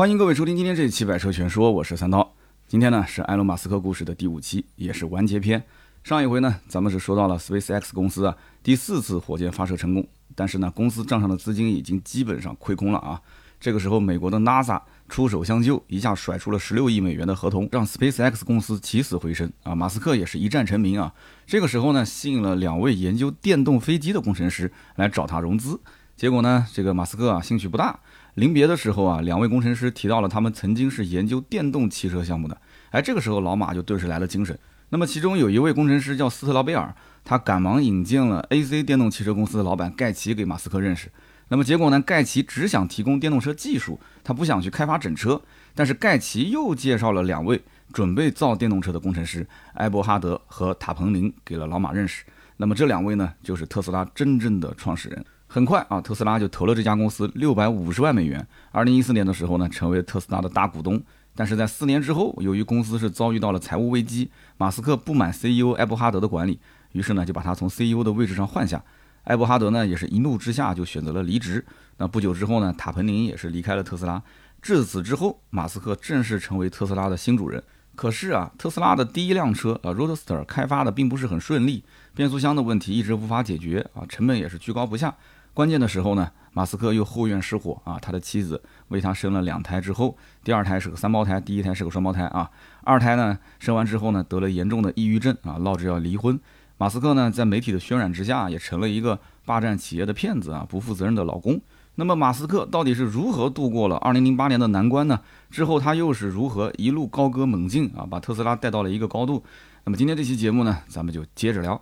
欢迎各位收听今天这一期《百车全说》，我是三刀。今天呢是埃隆·马斯克故事的第五期，也是完结篇。上一回呢，咱们是说到了 SpaceX 公司啊第四次火箭发射成功，但是呢，公司账上的资金已经基本上亏空了啊。这个时候，美国的 NASA 出手相救，一下甩出了十六亿美元的合同，让 SpaceX 公司起死回生啊。马斯克也是一战成名啊。这个时候呢，吸引了两位研究电动飞机的工程师来找他融资，结果呢，这个马斯克啊兴趣不大。临别的时候啊，两位工程师提到了他们曾经是研究电动汽车项目的，哎，这个时候老马就顿时来了精神。那么其中有一位工程师叫斯特劳贝尔，他赶忙引荐了 AC 电动汽车公司的老板盖奇给马斯克认识。那么结果呢？盖奇只想提供电动车技术，他不想去开发整车。但是盖奇又介绍了两位准备造电动车的工程师埃伯哈德和塔彭林给了老马认识。那么这两位呢，就是特斯拉真正的创始人。很快啊，特斯拉就投了这家公司六百五十万美元。二零一四年的时候呢，成为特斯拉的大股东。但是在四年之后，由于公司是遭遇到了财务危机，马斯克不满 CEO 埃伯哈德的管理，于是呢就把他从 CEO 的位置上换下。艾伯哈德呢，也是一怒之下就选择了离职。那不久之后呢，塔彭林也是离开了特斯拉。至此之后，马斯克正式成为特斯拉的新主人。可是啊，特斯拉的第一辆车啊，Roadster 开发的并不是很顺利，变速箱的问题一直无法解决啊，成本也是居高不下。关键的时候呢，马斯克又后院失火啊，他的妻子为他生了两胎之后，第二胎是个三胞胎，第一胎是个双胞胎啊。二胎呢，生完之后呢，得了严重的抑郁症啊，闹着要离婚。马斯克呢，在媒体的渲染之下，也成了一个霸占企业的骗子啊，不负责任的老公。那么，马斯克到底是如何度过了2008年的难关呢？之后他又是如何一路高歌猛进啊，把特斯拉带到了一个高度？那么今天这期节目呢，咱们就接着聊。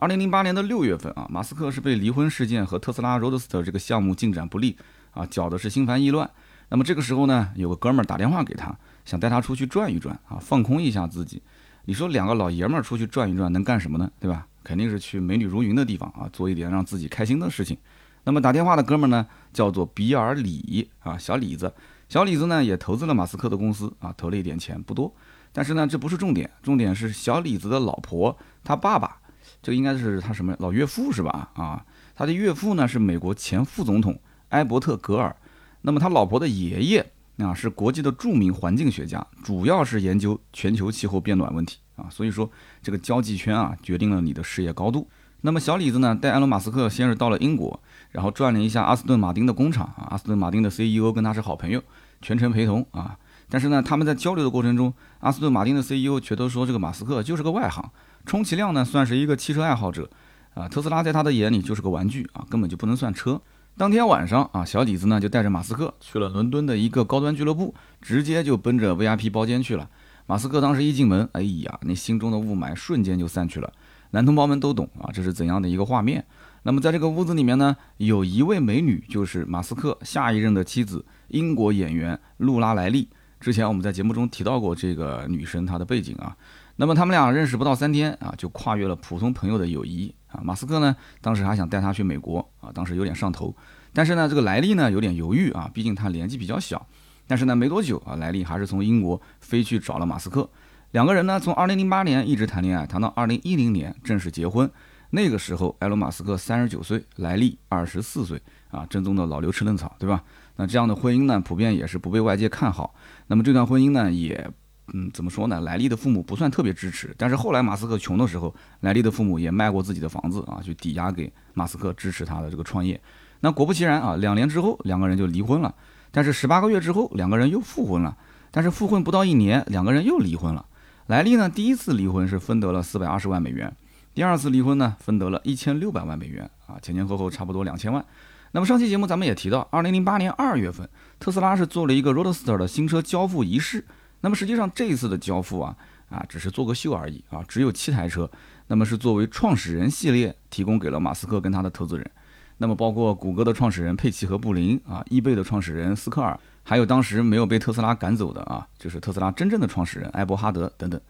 2008年的六月份啊，马斯克是被离婚事件和特斯拉 Roadster 这个项目进展不利啊，搅的是心烦意乱。那么这个时候呢，有个哥们儿打电话给他，想带他出去转一转啊，放空一下自己。你说两个老爷们儿出去转一转能干什么呢？对吧？肯定是去美女如云的地方啊，做一点让自己开心的事情。那么打电话的哥们儿呢，叫做比尔李啊，小李子。小李子呢也投资了马斯克的公司啊，投了一点钱，不多。但是呢，这不是重点，重点是小李子的老婆，他爸爸，这个应该是他什么老岳父是吧？啊，他的岳父呢是美国前副总统埃伯特·格尔。那么他老婆的爷爷。啊，是国际的著名环境学家，主要是研究全球气候变暖问题啊。所以说，这个交际圈啊，决定了你的事业高度。那么小李子呢，带埃隆·马斯克先是到了英国，然后转了一下阿斯顿马丁的工厂啊。阿斯顿马丁的 CEO 跟他是好朋友，全程陪同啊。但是呢，他们在交流的过程中，阿斯顿马丁的 CEO 却都说这个马斯克就是个外行，充其量呢算是一个汽车爱好者啊。特斯拉在他的眼里就是个玩具啊，根本就不能算车。当天晚上啊，小李子呢就带着马斯克去了伦敦的一个高端俱乐部，直接就奔着 VIP 包间去了。马斯克当时一进门，哎呀，那心中的雾霾瞬间就散去了。男同胞们都懂啊，这是怎样的一个画面？那么在这个屋子里面呢，有一位美女，就是马斯克下一任的妻子，英国演员露拉莱利。之前我们在节目中提到过这个女生她的背景啊。那么他们俩认识不到三天啊，就跨越了普通朋友的友谊啊。马斯克呢，当时还想带她去美国啊，当时有点上头。但是呢，这个莱利呢有点犹豫啊，毕竟他年纪比较小。但是呢，没多久啊，莱利还是从英国飞去找了马斯克。两个人呢，从2008年一直谈恋爱，谈到2010年正式结婚。那个时候，埃隆·马斯克三十九岁，莱利二十四岁啊，正宗的老牛吃嫩草，对吧？那这样的婚姻呢，普遍也是不被外界看好。那么这段婚姻呢，也。嗯，怎么说呢？莱利的父母不算特别支持，但是后来马斯克穷的时候，莱利的父母也卖过自己的房子啊，去抵押给马斯克支持他的这个创业。那果不其然啊，两年之后两个人就离婚了。但是十八个月之后，两个人又复婚了。但是复婚不到一年，两个人又离婚了。莱利呢，第一次离婚是分得了四百二十万美元，第二次离婚呢，分得了一千六百万美元啊，前前后后差不多两千万。那么上期节目咱们也提到，二零零八年二月份，特斯拉是做了一个 Roadster 的新车交付仪式。那么实际上这一次的交付啊啊只是做个秀而已啊，只有七台车，那么是作为创始人系列提供给了马斯克跟他的投资人，那么包括谷歌的创始人佩奇和布林啊，易贝的创始人斯科尔，还有当时没有被特斯拉赶走的啊，就是特斯拉真正的创始人埃伯哈德等等。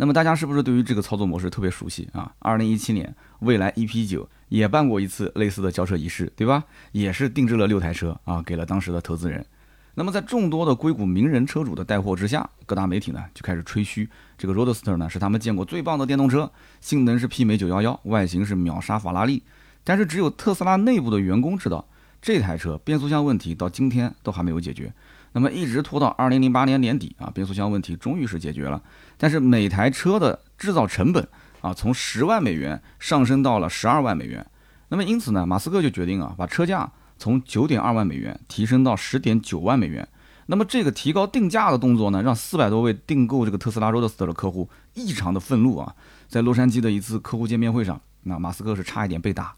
那么大家是不是对于这个操作模式特别熟悉啊？二零一七年蔚来 EP 九也办过一次类似的交车仪式，对吧？也是定制了六台车啊，给了当时的投资人。那么在众多的硅谷名人车主的带货之下，各大媒体呢就开始吹嘘这个 Roadster 呢是他们见过最棒的电动车，性能是媲美911，外形是秒杀法拉利。但是只有特斯拉内部的员工知道，这台车变速箱问题到今天都还没有解决。那么一直拖到二零零八年年底啊，变速箱问题终于是解决了。但是每台车的制造成本啊，从十万美元上升到了十二万美元。那么因此呢，马斯克就决定啊，把车价从九点二万美元提升到十点九万美元。那么这个提高定价的动作呢，让四百多位订购这个特斯拉 Roadster 的客户异常的愤怒啊。在洛杉矶的一次客户见面会上，那马斯克是差一点被打。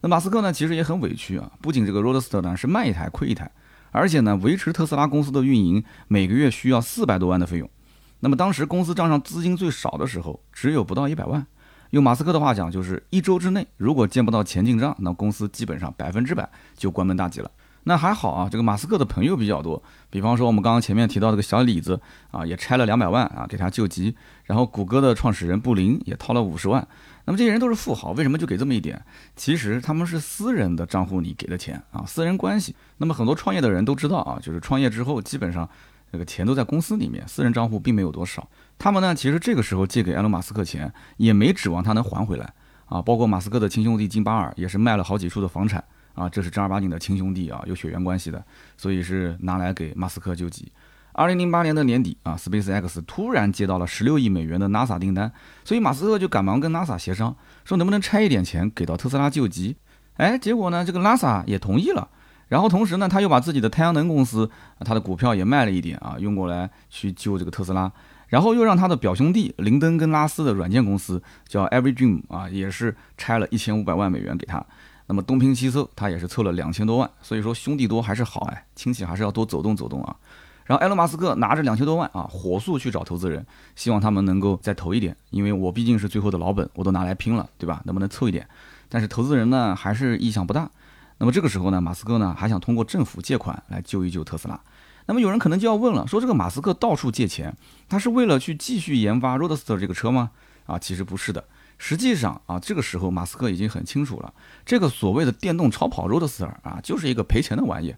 那马斯克呢，其实也很委屈啊，不仅这个 Roadster 呢是卖一台亏一台，而且呢维持特斯拉公司的运营每个月需要四百多万的费用。那么当时公司账上资金最少的时候，只有不到一百万。用马斯克的话讲，就是一周之内如果见不到钱进账，那公司基本上百分之百就关门大吉了。那还好啊，这个马斯克的朋友比较多，比方说我们刚刚前面提到这个小李子啊，也拆了两百万啊给他救急，然后谷歌的创始人布林也掏了五十万。那么这些人都是富豪，为什么就给这么一点？其实他们是私人的账户里给的钱啊，私人关系。那么很多创业的人都知道啊，就是创业之后基本上这个钱都在公司里面，私人账户并没有多少。他们呢，其实这个时候借给埃隆·马斯克钱，也没指望他能还回来啊。包括马斯克的亲兄弟金巴尔也是卖了好几处的房产。啊，这是正儿八经的亲兄弟啊，有血缘关系的，所以是拿来给马斯克救急。二零零八年的年底啊，SpaceX 突然接到了十六亿美元的 NASA 订单，所以马斯克就赶忙跟 NASA 协商，说能不能拆一点钱给到特斯拉救急。哎，结果呢，这个 NASA 也同意了。然后同时呢，他又把自己的太阳能公司，他的股票也卖了一点啊，用过来去救这个特斯拉。然后又让他的表兄弟林登跟拉斯的软件公司叫 EveryDream 啊，也是拆了一千五百万美元给他。那么东拼西凑，他也是凑了两千多万，所以说兄弟多还是好哎，亲戚还是要多走动走动啊。然后埃隆·马斯克拿着两千多万啊，火速去找投资人，希望他们能够再投一点，因为我毕竟是最后的老本，我都拿来拼了，对吧？能不能凑一点？但是投资人呢，还是意向不大。那么这个时候呢，马斯克呢还想通过政府借款来救一救特斯拉。那么有人可能就要问了，说这个马斯克到处借钱，他是为了去继续研发 Roadster 这个车吗？啊，其实不是的。实际上啊，这个时候马斯克已经很清楚了，这个所谓的电动超跑 Roadster 啊，就是一个赔钱的玩意。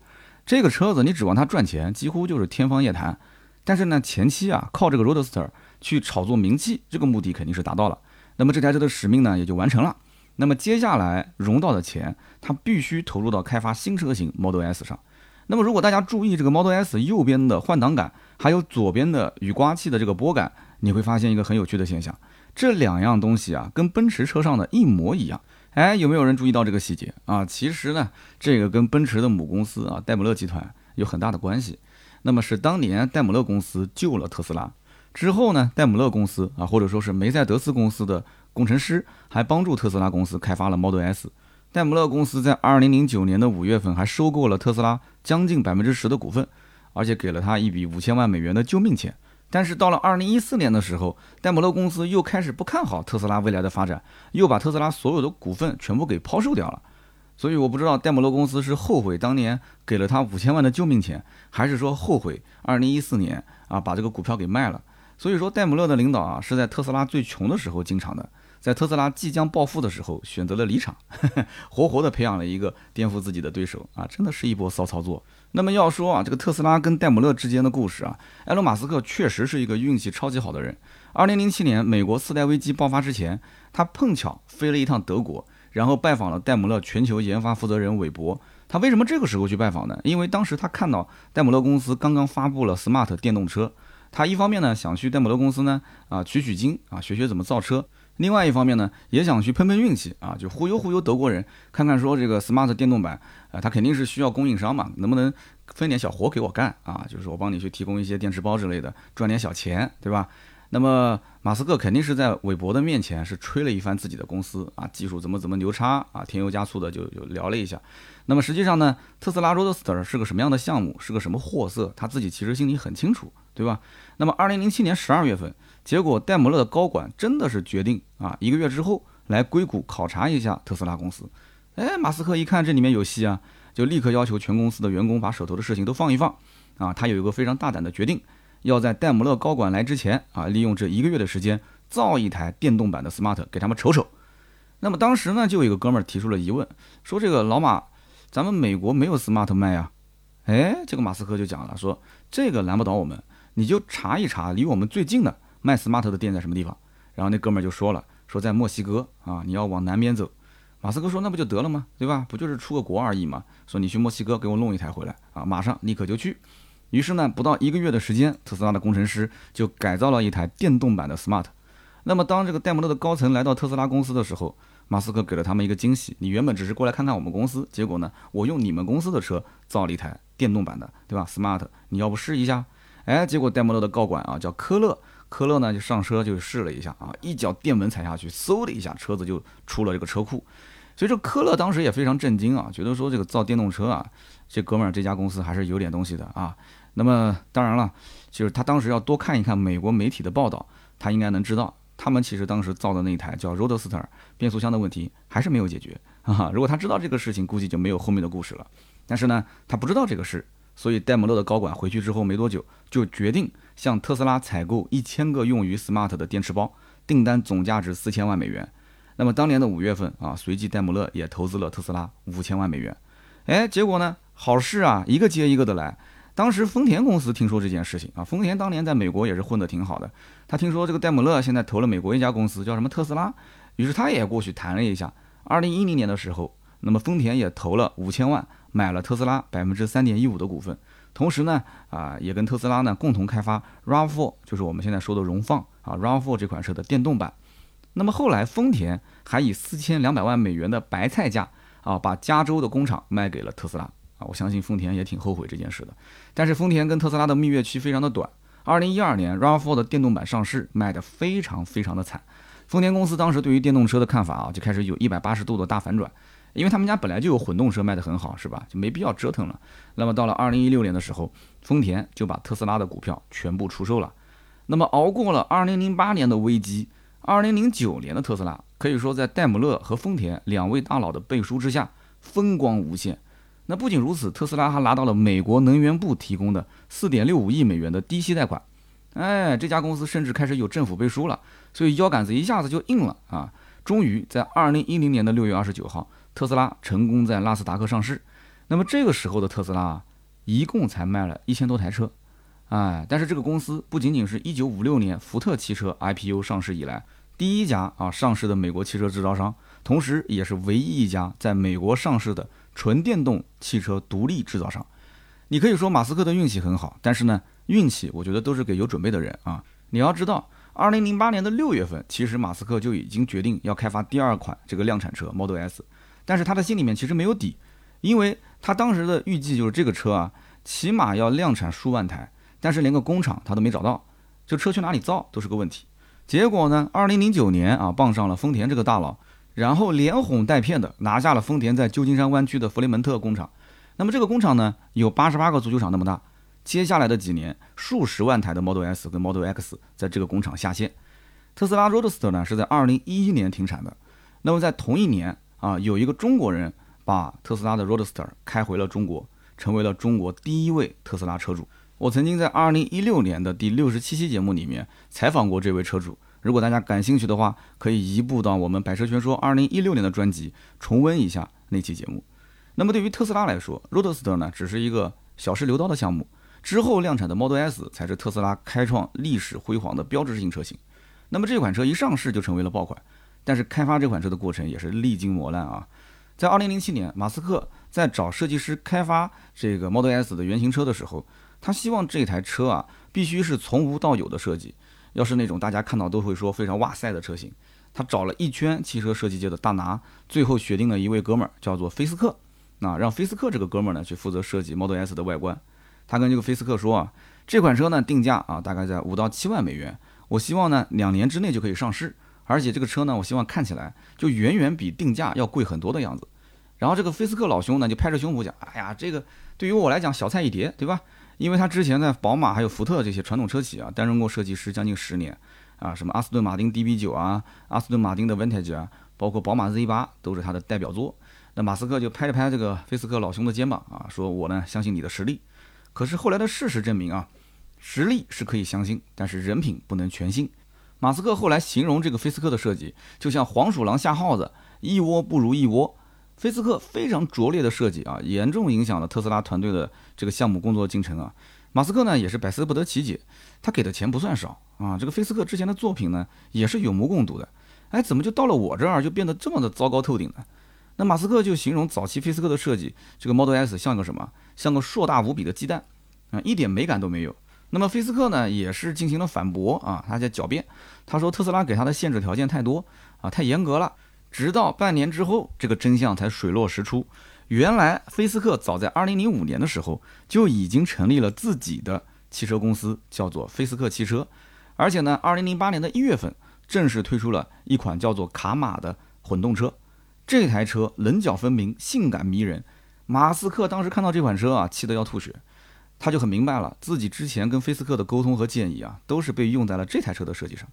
这个车子你指望它赚钱，几乎就是天方夜谭。但是呢，前期啊，靠这个 Roadster 去炒作名气，这个目的肯定是达到了。那么这台车的使命呢，也就完成了。那么接下来融到的钱，它必须投入到开发新车型 Model S 上。那么如果大家注意这个 Model S 右边的换挡杆，还有左边的雨刮器的这个拨杆，你会发现一个很有趣的现象。这两样东西啊，跟奔驰车上的一模一样。哎，有没有人注意到这个细节啊？其实呢，这个跟奔驰的母公司啊，戴姆勒集团有很大的关系。那么是当年戴姆勒公司救了特斯拉之后呢，戴姆勒公司啊，或者说是梅赛德斯公司的工程师，还帮助特斯拉公司开发了 Model S。戴姆勒公司在2009年的五月份还收购了特斯拉将近百分之十的股份，而且给了他一笔五千万美元的救命钱。但是到了二零一四年的时候，戴姆勒公司又开始不看好特斯拉未来的发展，又把特斯拉所有的股份全部给抛售掉了。所以我不知道戴姆勒公司是后悔当年给了他五千万的救命钱，还是说后悔二零一四年啊把这个股票给卖了。所以说戴姆勒的领导啊是在特斯拉最穷的时候进场的。在特斯拉即将暴富的时候，选择了离场，活活的培养了一个颠覆自己的对手啊！真的是一波骚操作。那么要说啊，这个特斯拉跟戴姆勒之间的故事啊，埃隆·马斯克确实是一个运气超级好的人。二零零七年美国次贷危机爆发之前，他碰巧飞了一趟德国，然后拜访了戴姆勒全球研发负责人韦伯。他为什么这个时候去拜访呢？因为当时他看到戴姆勒公司刚刚发布了 Smart 电动车，他一方面呢想去戴姆勒公司呢啊取取经啊学学怎么造车。另外一方面呢，也想去碰碰运气啊，就忽悠忽悠德国人，看看说这个 smart 电动版啊，它肯定是需要供应商嘛，能不能分点小活给我干啊？就是我帮你去提供一些电池包之类的，赚点小钱，对吧？那么马斯克肯定是在韦伯的面前是吹了一番自己的公司啊，技术怎么怎么牛叉啊，添油加醋的就就聊了一下。那么实际上呢，特斯拉 Roadster 是个什么样的项目，是个什么货色，他自己其实心里很清楚，对吧？那么二零零七年十二月份。结果，戴姆勒的高管真的是决定啊，一个月之后来硅谷考察一下特斯拉公司。哎，马斯克一看这里面有戏啊，就立刻要求全公司的员工把手头的事情都放一放。啊，他有一个非常大胆的决定，要在戴姆勒高管来之前啊，利用这一个月的时间造一台电动版的 Smart 给他们瞅瞅。那么当时呢，就有一个哥们儿提出了疑问，说这个老马，咱们美国没有 Smart 卖啊？哎，这个马斯克就讲了，说这个难不倒我们，你就查一查离我们最近的。卖 smart 的店在什么地方？然后那哥们儿就说了，说在墨西哥啊，你要往南边走。马斯克说那不就得了吗？对吧？不就是出个国而已嘛。说你去墨西哥给我弄一台回来啊，马上立刻就去。于是呢，不到一个月的时间，特斯拉的工程师就改造了一台电动版的 Smart。那么当这个戴姆勒的高层来到特斯拉公司的时候，马斯克给了他们一个惊喜：你原本只是过来看看我们公司，结果呢，我用你们公司的车造了一台电动版的，对吧？Smart，你要不试一下？哎，结果戴姆勒的高管啊，叫科勒，科勒呢就上车就试了一下啊，一脚电门踩下去，嗖的一下，车子就出了这个车库。所以这科勒当时也非常震惊啊，觉得说这个造电动车啊，这哥们儿这家公司还是有点东西的啊。那么当然了，就是他当时要多看一看美国媒体的报道，他应该能知道，他们其实当时造的那台叫 Roadster 变速箱的问题还是没有解决啊。如果他知道这个事情，估计就没有后面的故事了。但是呢，他不知道这个事，所以戴姆勒的高管回去之后没多久，就决定向特斯拉采购一千个用于 Smart 的电池包，订单总价值四千万美元。那么当年的五月份啊，随即戴姆勒也投资了特斯拉五千万美元。哎，结果呢，好事啊，一个接一个的来。当时丰田公司听说这件事情啊，丰田当年在美国也是混得挺好的。他听说这个戴姆勒现在投了美国一家公司，叫什么特斯拉，于是他也过去谈了一下。二零一零年的时候，那么丰田也投了五千万买了特斯拉百分之三点一五的股份，同时呢，啊，也跟特斯拉呢共同开发 RAV4，就是我们现在说的荣放啊 RAV4 这款车的电动版。那么后来丰田还以四千两百万美元的白菜价啊，把加州的工厂卖给了特斯拉。啊，我相信丰田也挺后悔这件事的，但是丰田跟特斯拉的蜜月期非常的短。二零一二年，RAV4 的电动版上市，卖的非常非常的惨。丰田公司当时对于电动车的看法啊，就开始有一百八十度的大反转，因为他们家本来就有混动车卖的很好，是吧？就没必要折腾了。那么到了二零一六年的时候，丰田就把特斯拉的股票全部出售了。那么熬过了二零零八年的危机，二零零九年的特斯拉可以说在戴姆勒和丰田两位大佬的背书之下，风光无限。那不仅如此，特斯拉还拿到了美国能源部提供的四点六五亿美元的低息贷款。哎，这家公司甚至开始有政府背书了，所以腰杆子一下子就硬了啊！终于在二零一零年的六月二十九号，特斯拉成功在纳斯达克上市。那么这个时候的特斯拉啊，一共才卖了一千多台车。哎，但是这个公司不仅仅是一九五六年福特汽车 IPO 上市以来第一家啊上市的美国汽车制造商，同时也是唯一一家在美国上市的。纯电动汽车独立制造商，你可以说马斯克的运气很好，但是呢，运气我觉得都是给有准备的人啊。你要知道，二零零八年的六月份，其实马斯克就已经决定要开发第二款这个量产车 Model S，但是他的心里面其实没有底，因为他当时的预计就是这个车啊，起码要量产数万台，但是连个工厂他都没找到，这车去哪里造都是个问题。结果呢，二零零九年啊，傍上了丰田这个大佬。然后连哄带骗的拿下了丰田在旧金山湾区的弗雷门特工厂。那么这个工厂呢，有八十八个足球场那么大。接下来的几年，数十万台的 Model S 跟 Model X 在这个工厂下线。特斯拉 Roadster 呢是在二零一一年停产的。那么在同一年啊，有一个中国人把特斯拉的 Roadster 开回了中国，成为了中国第一位特斯拉车主。我曾经在二零一六年的第六十七期节目里面采访过这位车主。如果大家感兴趣的话，可以移步到我们百车全说二零一六年的专辑，重温一下那期节目。那么对于特斯拉来说，Roadster 呢只是一个小试牛刀的项目，之后量产的 Model S 才是特斯拉开创历史辉煌的标志性车型。那么这款车一上市就成为了爆款，但是开发这款车的过程也是历经磨难啊。在二零零七年，马斯克在找设计师开发这个 Model S 的原型车的时候，他希望这台车啊必须是从无到有的设计。要是那种大家看到都会说非常哇塞的车型，他找了一圈汽车设计界的大拿，最后选定了一位哥们儿，叫做菲斯克。那让菲斯克这个哥们儿呢去负责设计 Model S 的外观。他跟这个菲斯克说啊，这款车呢定价啊大概在五到七万美元，我希望呢两年之内就可以上市，而且这个车呢我希望看起来就远远比定价要贵很多的样子。然后这个菲斯克老兄呢就拍着胸脯讲，哎呀，这个对于我来讲小菜一碟，对吧？因为他之前在宝马还有福特这些传统车企啊担任过设计师将近十年，啊，什么阿斯顿马丁 DB9 啊，阿斯顿马丁的 Vantage 啊，包括宝马 Z8 都是他的代表作。那马斯克就拍了拍这个菲斯克老兄的肩膀啊，说我呢相信你的实力。可是后来的事实证明啊，实力是可以相信，但是人品不能全信。马斯克后来形容这个菲斯克的设计，就像黄鼠狼下耗子，一窝不如一窝。菲斯克非常拙劣的设计啊，严重影响了特斯拉团队的这个项目工作进程啊。马斯克呢也是百思不得其解，他给的钱不算少啊。这个菲斯克之前的作品呢也是有目共睹的，哎，怎么就到了我这儿就变得这么的糟糕透顶呢？那马斯克就形容早期菲斯克的设计，这个 Model S 像个什么？像个硕大无比的鸡蛋啊，一点美感都没有。那么菲斯克呢，也是进行了反驳啊，他在狡辩，他说特斯拉给他的限制条件太多啊，太严格了。直到半年之后，这个真相才水落石出。原来菲斯克早在2005年的时候就已经成立了自己的汽车公司，叫做菲斯克汽车。而且呢，2008年的一月份正式推出了一款叫做卡玛的混动车。这台车棱角分明，性感迷人。马斯克当时看到这款车啊，气得要吐血。他就很明白了，自己之前跟菲斯克的沟通和建议啊，都是被用在了这台车的设计上。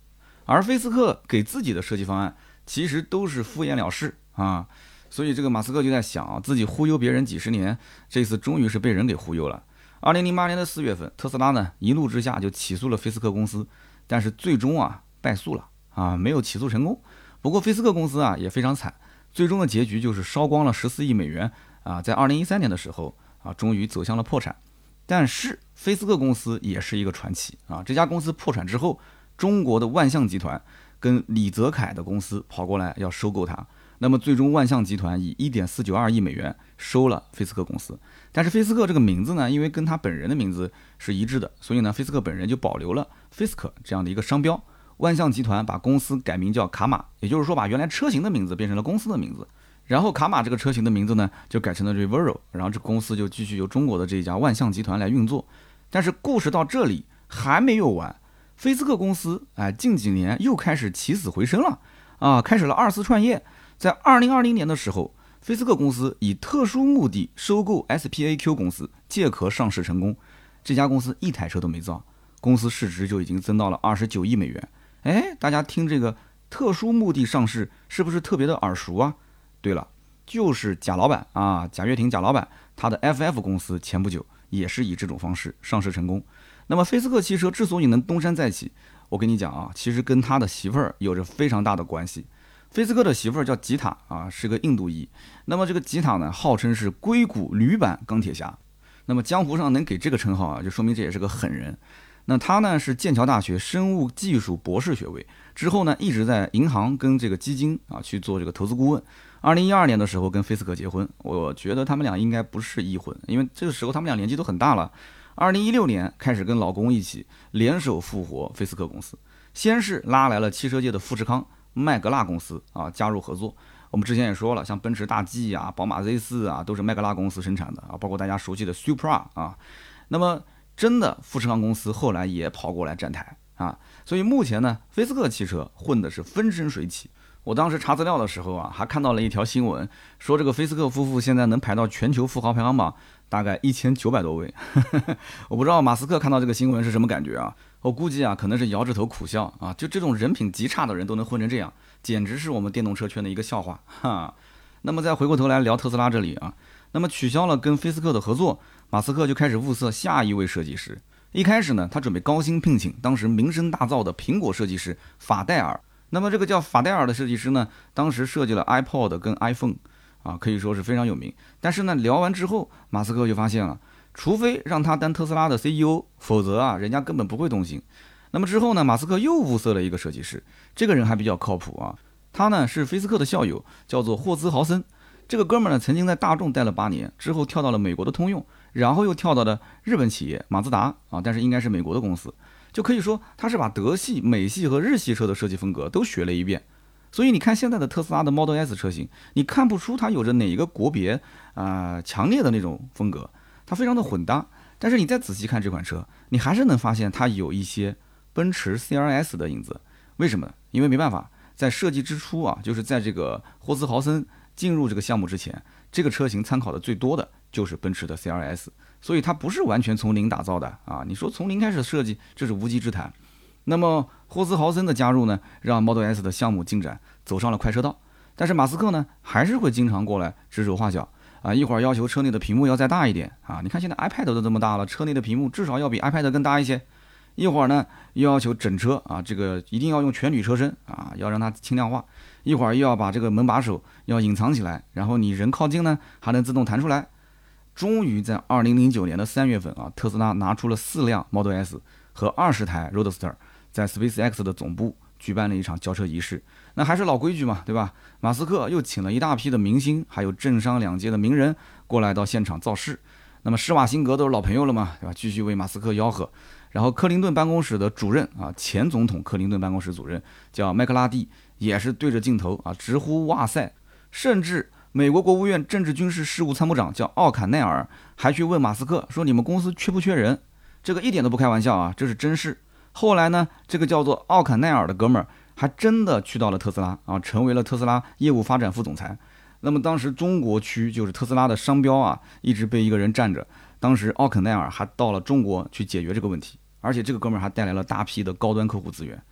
而菲斯克给自己的设计方案，其实都是敷衍了事啊。所以这个马斯克就在想啊，自己忽悠别人几十年，这次终于是被人给忽悠了。二零零八年的四月份，特斯拉呢一怒之下就起诉了菲斯克公司，但是最终啊败诉了啊，没有起诉成功。不过菲斯克公司啊也非常惨。最终的结局就是烧光了十四亿美元啊，在二零一三年的时候啊，终于走向了破产。但是菲斯克公司也是一个传奇啊，这家公司破产之后，中国的万象集团跟李泽楷的公司跑过来要收购它，那么最终万象集团以一点四九二亿美元收了菲斯克公司。但是菲斯克这个名字呢，因为跟他本人的名字是一致的，所以呢，菲斯克本人就保留了菲斯克这样的一个商标。万象集团把公司改名叫卡玛，也就是说把原来车型的名字变成了公司的名字。然后卡玛这个车型的名字呢，就改成了 Rivero，。然后这公司就继续由中国的这一家万象集团来运作。但是故事到这里还没有完，菲斯克公司哎，近几年又开始起死回生了啊，开始了二次创业。在二零二零年的时候，菲斯克公司以特殊目的收购 SPAQ 公司，借壳上市成功。这家公司一台车都没造，公司市值就已经增到了二十九亿美元。哎，大家听这个特殊目的上市是不是特别的耳熟啊？对了，就是贾老板啊，贾跃亭贾老板，他的 FF 公司前不久也是以这种方式上市成功。那么菲斯克汽车之所以能东山再起，我跟你讲啊，其实跟他的媳妇儿有着非常大的关系。菲斯克的媳妇儿叫吉塔啊，是个印度裔。那么这个吉塔呢，号称是硅谷女版钢铁侠。那么江湖上能给这个称号啊，就说明这也是个狠人。那他呢是剑桥大学生物技术博士学位，之后呢一直在银行跟这个基金啊去做这个投资顾问。二零一二年的时候跟菲斯克结婚，我觉得他们俩应该不是一婚，因为这个时候他们俩年纪都很大了。二零一六年开始跟老公一起联手复活菲斯克公司，先是拉来了汽车界的富士康、麦格纳公司啊加入合作。我们之前也说了，像奔驰大 G 啊、宝马 Z 四啊都是麦格纳公司生产的啊，包括大家熟悉的 Supra 啊，那么。真的，富士康公司后来也跑过来站台啊，所以目前呢，菲斯克汽车混的是风生水起。我当时查资料的时候啊，还看到了一条新闻，说这个菲斯克夫妇现在能排到全球富豪排行榜，大概一千九百多位。我不知道马斯克看到这个新闻是什么感觉啊？我估计啊，可能是摇着头苦笑啊，就这种人品极差的人都能混成这样，简直是我们电动车圈的一个笑话 哈。那么再回过头来聊特斯拉这里啊，那么取消了跟菲斯克的合作。马斯克就开始物色下一位设计师。一开始呢，他准备高薪聘请当时名声大噪的苹果设计师法戴尔。那么这个叫法戴尔的设计师呢，当时设计了 iPod 跟 iPhone，啊，可以说是非常有名。但是呢，聊完之后，马斯克就发现了，除非让他当特斯拉的 CEO，否则啊，人家根本不会动心。那么之后呢，马斯克又物色了一个设计师，这个人还比较靠谱啊，他呢是菲斯克的校友，叫做霍兹豪森。这个哥们儿呢，曾经在大众待了八年，之后跳到了美国的通用。然后又跳到了日本企业马自达啊，但是应该是美国的公司，就可以说他是把德系、美系和日系车的设计风格都学了一遍。所以你看现在的特斯拉的 Model S 车型，你看不出它有着哪一个国别啊强烈的那种风格，它非常的混搭。但是你再仔细看这款车，你还是能发现它有一些奔驰 CLS 的影子。为什么呢？因为没办法，在设计之初啊，就是在这个霍斯豪森进入这个项目之前，这个车型参考的最多的。就是奔驰的 CLS，所以它不是完全从零打造的啊！你说从零开始设计，这是无稽之谈。那么霍斯豪森的加入呢，让 Model S 的项目进展走上了快车道。但是马斯克呢，还是会经常过来指手画脚啊！一会儿要求车内的屏幕要再大一点啊！你看现在 iPad 都这么大了，车内的屏幕至少要比 iPad 更大一些。一会儿呢，又要求整车啊，这个一定要用全铝车身啊，要让它轻量化。一会儿又要把这个门把手要隐藏起来，然后你人靠近呢，还能自动弹出来。终于在二零零九年的三月份啊，特斯拉拿出了四辆 Model S 和二十台 Roadster，在 SpaceX 的总部举办了一场交车仪式。那还是老规矩嘛，对吧？马斯克又请了一大批的明星，还有政商两界的名人过来到现场造势。那么施瓦辛格都是老朋友了嘛，对吧？继续为马斯克吆喝。然后克林顿办公室的主任啊，前总统克林顿办公室主任叫麦克拉蒂，也是对着镜头啊直呼哇塞。甚至美国国务院政治军事事务参谋长叫奥坎奈尔，还去问马斯克说：“你们公司缺不缺人？”这个一点都不开玩笑啊，这是真事。后来呢，这个叫做奥坎奈尔的哥们儿还真的去到了特斯拉啊，成为了特斯拉业务发展副总裁。那么当时中国区就是特斯拉的商标啊，一直被一个人占着。当时奥肯奈尔还到了中国去解决这个问题，而且这个哥们儿还带来了大批的高端客户资源。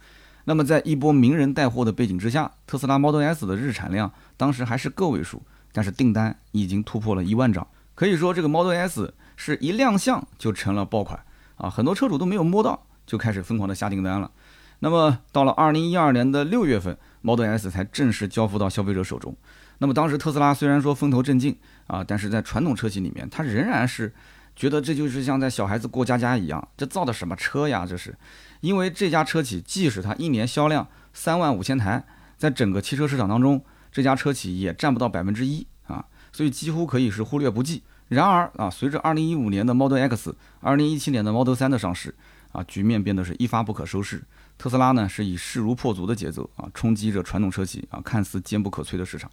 那么在一波名人带货的背景之下，特斯拉 Model S 的日产量当时还是个位数，但是订单已经突破了一万张。可以说这个 Model S 是一亮相就成了爆款啊，很多车主都没有摸到就开始疯狂的下订单了。那么到了二零一二年的六月份，Model S 才正式交付到消费者手中。那么当时特斯拉虽然说风头正劲啊，但是在传统车企里面，它仍然是觉得这就是像在小孩子过家家一样，这造的什么车呀？这是，因为这家车企即使它一年销量三万五千台，在整个汽车市场当中，这家车企也占不到百分之一啊，所以几乎可以是忽略不计。然而啊，随着二零一五年的 Model X、二零一七年的 Model 3的上市啊，局面变得是一发不可收拾。特斯拉呢是以势如破竹的节奏啊，冲击着传统车企啊看似坚不可摧的市场。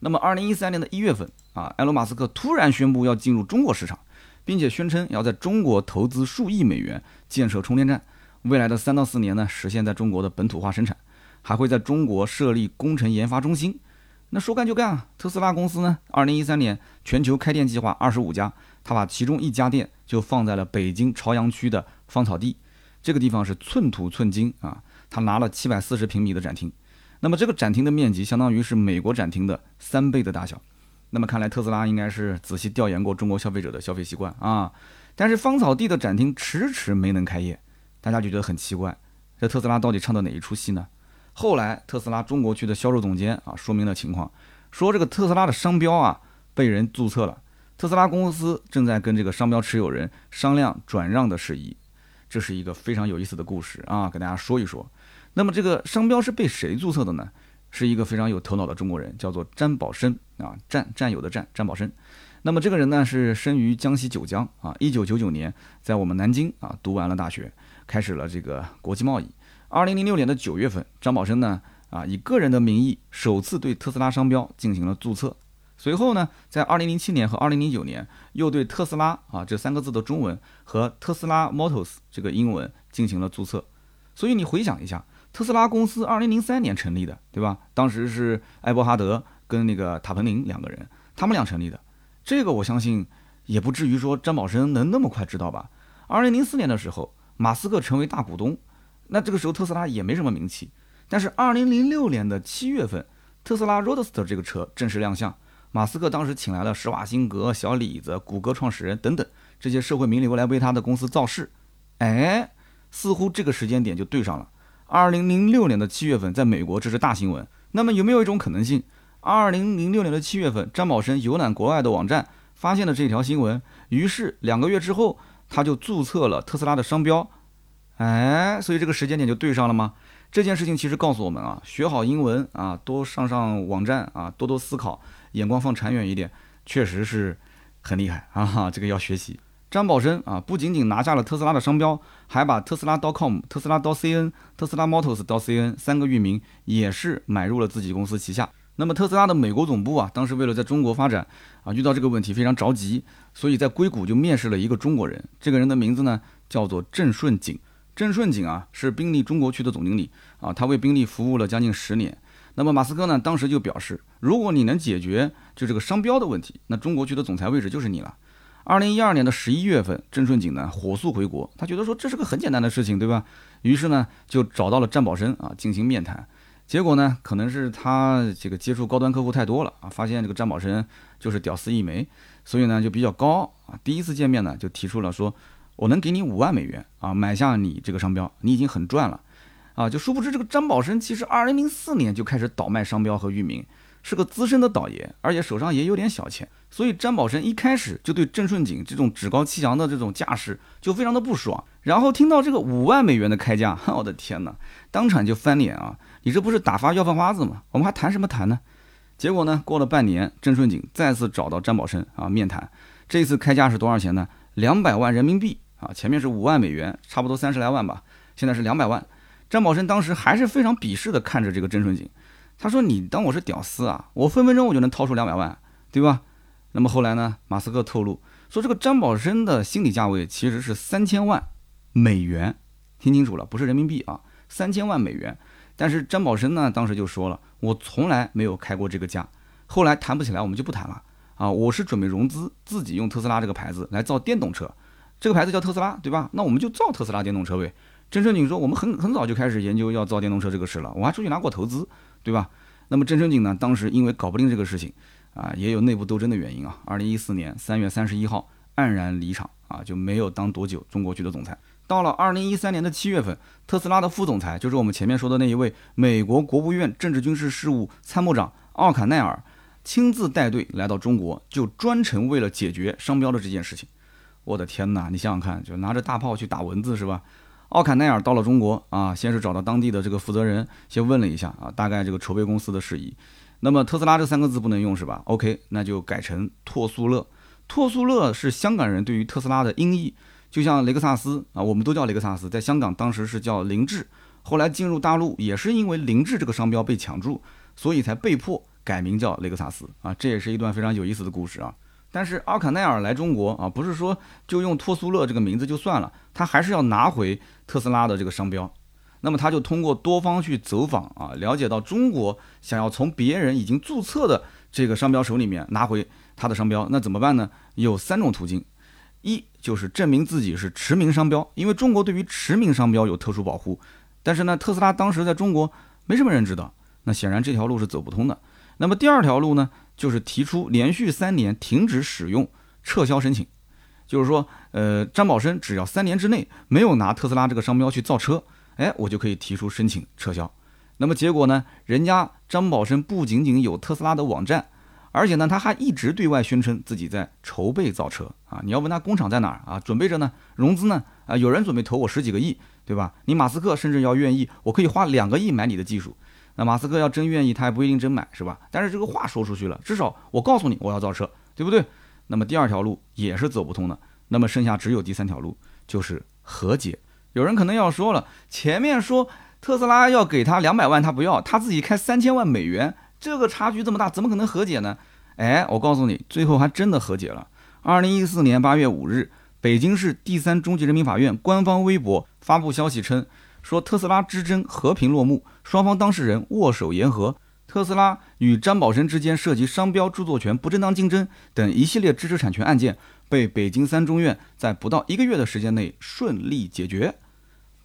那么，二零一三年的一月份啊，埃隆·马斯克突然宣布要进入中国市场，并且宣称要在中国投资数亿美元建设充电站，未来的三到四年呢，实现在中国的本土化生产，还会在中国设立工程研发中心。那说干就干啊！特斯拉公司呢，二零一三年全球开店计划二十五家，他把其中一家店就放在了北京朝阳区的芳草地，这个地方是寸土寸金啊，他拿了七百四十平米的展厅。那么这个展厅的面积相当于是美国展厅的三倍的大小，那么看来特斯拉应该是仔细调研过中国消费者的消费习惯啊。但是芳草地的展厅迟迟没能开业，大家就觉得很奇怪，这特斯拉到底唱的哪一出戏呢？后来特斯拉中国区的销售总监啊说明了情况，说这个特斯拉的商标啊被人注册了，特斯拉公司正在跟这个商标持有人商量转让的事宜，这是一个非常有意思的故事啊，给大家说一说。那么这个商标是被谁注册的呢？是一个非常有头脑的中国人，叫做詹宝生啊，占占有的战，詹宝生。那么这个人呢是生于江西九江啊，一九九九年在我们南京啊读完了大学，开始了这个国际贸易。二零零六年的九月份，张宝生呢啊以个人的名义首次对特斯拉商标进行了注册，随后呢在二零零七年和二零零九年又对特斯拉啊这三个字的中文和特斯拉 Motors 这个英文进行了注册。所以你回想一下。特斯拉公司二零零三年成立的，对吧？当时是艾伯哈德跟那个塔彭林两个人，他们俩成立的。这个我相信也不至于说张宝生能那么快知道吧？二零零四年的时候，马斯克成为大股东，那这个时候特斯拉也没什么名气。但是二零零六年的七月份，特斯拉 Roadster 这个车正式亮相，马斯克当时请来了施瓦辛格、小李子、谷歌创始人等等这些社会名流来为他的公司造势。哎，似乎这个时间点就对上了。二零零六年的七月份，在美国这是大新闻。那么有没有一种可能性，二零零六年的七月份，张宝生游览国外的网站，发现了这条新闻，于是两个月之后，他就注册了特斯拉的商标。哎，所以这个时间点就对上了吗？这件事情其实告诉我们啊，学好英文啊，多上上网站啊，多多思考，眼光放长远一点，确实是很厉害 啊，这个要学习。张宝生啊，不仅仅拿下了特斯拉的商标，还把特斯拉 .com、特斯拉 .cn、特斯拉 Motors .cn 三个域名也是买入了自己公司旗下。那么特斯拉的美国总部啊，当时为了在中国发展啊，遇到这个问题非常着急，所以在硅谷就面试了一个中国人。这个人的名字呢叫做郑顺景。郑顺景啊是宾利中国区的总经理啊，他为宾利服务了将近十年。那么马斯克呢当时就表示，如果你能解决就这个商标的问题，那中国区的总裁位置就是你了。二零一二年的十一月份，郑顺景呢火速回国，他觉得说这是个很简单的事情，对吧？于是呢就找到了詹宝生啊进行面谈。结果呢，可能是他这个接触高端客户太多了啊，发现这个詹宝生就是屌丝一枚，所以呢就比较高傲啊。第一次见面呢就提出了说，我能给你五万美元啊买下你这个商标，你已经很赚了啊。就殊不知这个张宝生其实二零零四年就开始倒卖商标和域名。是个资深的倒爷，而且手上也有点小钱，所以张宝生一开始就对郑顺景这种趾高气扬的这种架势就非常的不爽。然后听到这个五万美元的开价，我的天哪，当场就翻脸啊！你这不是打发要饭花子吗？我们还谈什么谈呢？结果呢，过了半年，郑顺景再次找到张宝生啊面谈，这次开价是多少钱呢？两百万人民币啊，前面是五万美元，差不多三十来万吧，现在是两百万。张宝生当时还是非常鄙视的看着这个郑顺景，他说：“你当我是屌丝啊？我分分钟我就能掏出两百万，对吧？”那么后来呢？马斯克透露说，这个张宝生的心理价位其实是三千万美元，听清楚了，不是人民币啊，三千万美元。但是张宝生呢，当时就说了，我从来没有开过这个价。后来谈不起来，我们就不谈了啊。我是准备融资，自己用特斯拉这个牌子来造电动车，这个牌子叫特斯拉，对吧？那我们就造特斯拉电动车呗。郑顺景说，我们很很早就开始研究要造电动车这个事了，我还出去拿过投资，对吧？那么郑顺景呢，当时因为搞不定这个事情啊，也有内部斗争的原因啊。二零一四年三月三十一号黯然离场啊，就没有当多久中国区的总裁。到了二零一三年的七月份，特斯拉的副总裁就是我们前面说的那一位美国国务院政治军事事务参谋长奥坎奈尔，亲自带队来到中国，就专程为了解决商标的这件事情。我的天哪，你想想看，就拿着大炮去打蚊子是吧？奥坎奈尔到了中国啊，先是找到当地的这个负责人，先问了一下啊，大概这个筹备公司的事宜。那么特斯拉这三个字不能用是吧？OK，那就改成拓速乐。拓速乐是香港人对于特斯拉的音译。就像雷克萨斯啊，我们都叫雷克萨斯，在香港当时是叫凌志，后来进入大陆也是因为凌志这个商标被抢注，所以才被迫改名叫雷克萨斯啊，这也是一段非常有意思的故事啊。但是阿卡奈尔来中国啊，不是说就用托苏勒这个名字就算了，他还是要拿回特斯拉的这个商标。那么他就通过多方去走访啊，了解到中国想要从别人已经注册的这个商标手里面拿回他的商标，那怎么办呢？有三种途径。一就是证明自己是驰名商标，因为中国对于驰名商标有特殊保护。但是呢，特斯拉当时在中国没什么人知道，那显然这条路是走不通的。那么第二条路呢，就是提出连续三年停止使用撤销申请，就是说，呃，张宝生只要三年之内没有拿特斯拉这个商标去造车，哎，我就可以提出申请撤销。那么结果呢，人家张宝生不仅仅有特斯拉的网站。而且呢，他还一直对外宣称自己在筹备造车啊！你要问他工厂在哪儿啊？准备着呢，融资呢？啊，有人准备投我十几个亿，对吧？你马斯克甚至要愿意，我可以花两个亿买你的技术。那马斯克要真愿意，他也不一定真买，是吧？但是这个话说出去了，至少我告诉你我要造车，对不对？那么第二条路也是走不通的，那么剩下只有第三条路，就是和解。有人可能要说了，前面说特斯拉要给他两百万，他不要，他自己开三千万美元，这个差距这么大，怎么可能和解呢？哎，我告诉你，最后还真的和解了。二零一四年八月五日，北京市第三中级人民法院官方微博发布消息称，说特斯拉之争和平落幕，双方当事人握手言和。特斯拉与张宝生之间涉及商标著作权不正当竞争等一系列知识产权案件，被北京三中院在不到一个月的时间内顺利解决。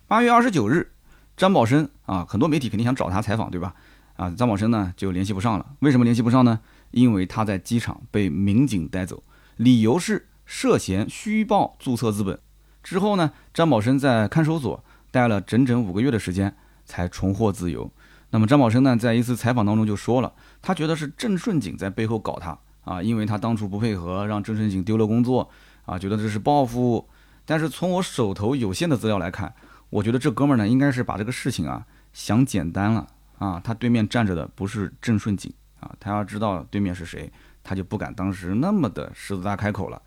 八月二十九日，张宝生啊，很多媒体肯定想找他采访，对吧？啊，张宝生呢就联系不上了。为什么联系不上呢？因为他在机场被民警带走，理由是涉嫌虚报注册资本。之后呢，张宝生在看守所待了整整五个月的时间，才重获自由。那么张宝生呢，在一次采访当中就说了，他觉得是郑顺景在背后搞他啊，因为他当初不配合，让郑顺景丢了工作啊，觉得这是报复。但是从我手头有限的资料来看，我觉得这哥们儿呢，应该是把这个事情啊想简单了啊。他对面站着的不是郑顺景。啊，他要知道对面是谁，他就不敢当时那么的狮子大开口了。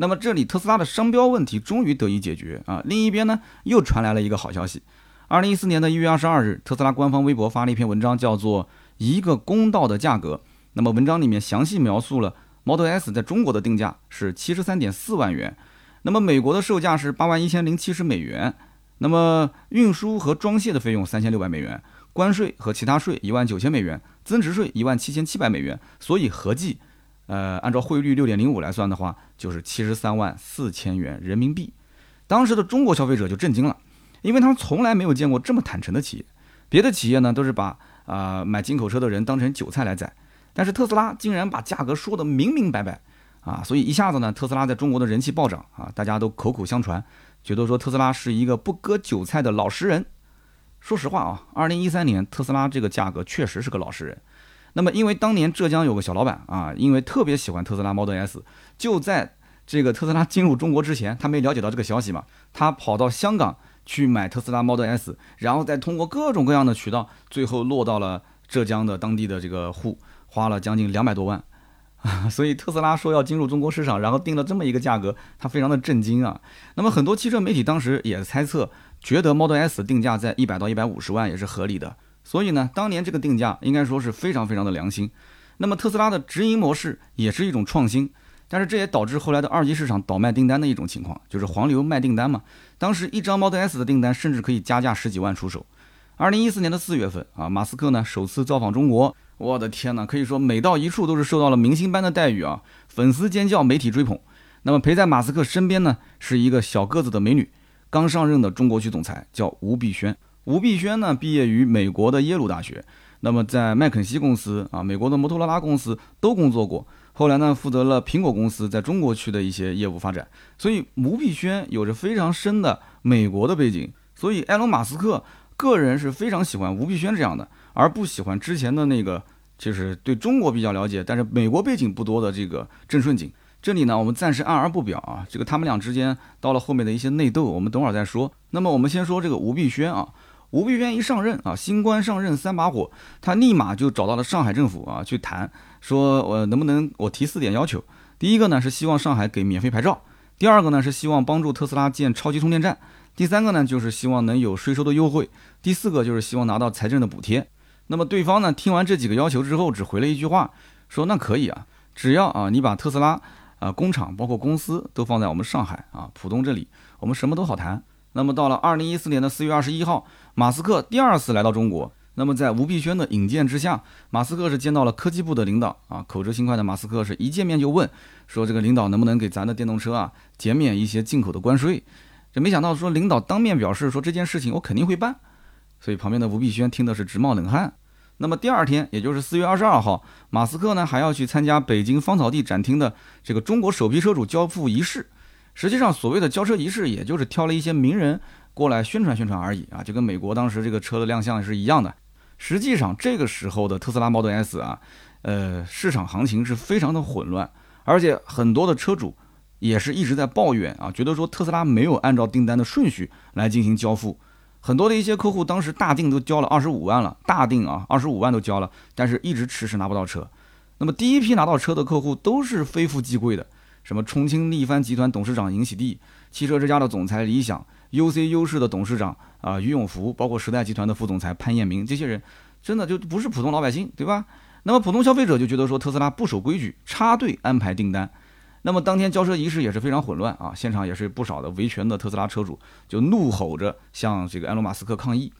那么这里特斯拉的商标问题终于得以解决啊。另一边呢，又传来了一个好消息。二零一四年的一月二十二日，特斯拉官方微博发了一篇文章，叫做《一个公道的价格》。那么文章里面详细描述了 Model S 在中国的定价是七十三点四万元，那么美国的售价是八万一千零七十美元，那么运输和装卸的费用三千六百美元。关税和其他税一万九千美元，增值税一万七千七百美元，所以合计，呃，按照汇率六点零五来算的话，就是七十三万四千元人民币。当时的中国消费者就震惊了，因为他们从来没有见过这么坦诚的企业。别的企业呢，都是把啊买进口车的人当成韭菜来宰，但是特斯拉竟然把价格说得明明白白啊，所以一下子呢，特斯拉在中国的人气暴涨啊，大家都口口相传，觉得说特斯拉是一个不割韭菜的老实人。说实话啊，二零一三年特斯拉这个价格确实是个老实人。那么，因为当年浙江有个小老板啊，因为特别喜欢特斯拉 Model S，就在这个特斯拉进入中国之前，他没了解到这个消息嘛，他跑到香港去买特斯拉 Model S，然后再通过各种各样的渠道，最后落到了浙江的当地的这个户，花了将近两百多万。啊，所以特斯拉说要进入中国市场，然后定了这么一个价格，他非常的震惊啊。那么很多汽车媒体当时也猜测，觉得 Model S 定价在一百到一百五十万也是合理的。所以呢，当年这个定价应该说是非常非常的良心。那么特斯拉的直营模式也是一种创新，但是这也导致后来的二级市场倒卖订单的一种情况，就是黄牛卖订单嘛。当时一张 Model S 的订单甚至可以加价十几万出手。二零一四年的四月份啊，马斯克呢首次造访中国。我的天呐，可以说每到一处都是受到了明星般的待遇啊！粉丝尖叫，媒体追捧。那么陪在马斯克身边呢，是一个小个子的美女，刚上任的中国区总裁，叫吴碧轩。吴碧轩呢，毕业于美国的耶鲁大学，那么在麦肯锡公司啊、美国的摩托罗拉公司都工作过。后来呢，负责了苹果公司在中国区的一些业务发展。所以吴碧轩有着非常深的美国的背景。所以埃隆·马斯克个人是非常喜欢吴碧轩这样的。而不喜欢之前的那个，就是对中国比较了解，但是美国背景不多的这个郑顺景。这里呢，我们暂时按而不表啊。这个他们俩之间到了后面的一些内斗，我们等会儿再说。那么我们先说这个吴碧轩啊，吴碧轩一上任啊，新官上任三把火，他立马就找到了上海政府啊去谈，说我能不能我提四点要求。第一个呢是希望上海给免费牌照，第二个呢是希望帮助特斯拉建超级充电站，第三个呢就是希望能有税收的优惠，第四个就是希望拿到财政的补贴。那么对方呢？听完这几个要求之后，只回了一句话，说：“那可以啊，只要啊你把特斯拉啊工厂包括公司都放在我们上海啊浦东这里，我们什么都好谈。”那么到了二零一四年的四月二十一号，马斯克第二次来到中国。那么在吴碧轩的引荐之下，马斯克是见到了科技部的领导啊。口直心快的马斯克是一见面就问说：“这个领导能不能给咱的电动车啊减免一些进口的关税？”这没想到说领导当面表示说这件事情我肯定会办。所以旁边的吴碧轩听的是直冒冷汗。那么第二天，也就是四月二十二号，马斯克呢还要去参加北京芳草地展厅的这个中国首批车主交付仪式。实际上，所谓的交车仪式，也就是挑了一些名人过来宣传宣传而已啊，就跟美国当时这个车的亮相是一样的。实际上，这个时候的特斯拉 Model S 啊，呃，市场行情是非常的混乱，而且很多的车主也是一直在抱怨啊，觉得说特斯拉没有按照订单的顺序来进行交付。很多的一些客户当时大定都交了二十五万了，大定啊，二十五万都交了，但是一直迟迟拿不到车。那么第一批拿到车的客户都是非富即贵的，什么重庆力帆集团董事长尹喜地、汽车之家的总裁李想、UC 优势的董事长啊于永福，包括时代集团的副总裁潘彦明，这些人真的就不是普通老百姓，对吧？那么普通消费者就觉得说特斯拉不守规矩，插队安排订单。那么当天交车仪式也是非常混乱啊，现场也是不少的维权的特斯拉车主就怒吼着向这个埃隆·马斯克抗议。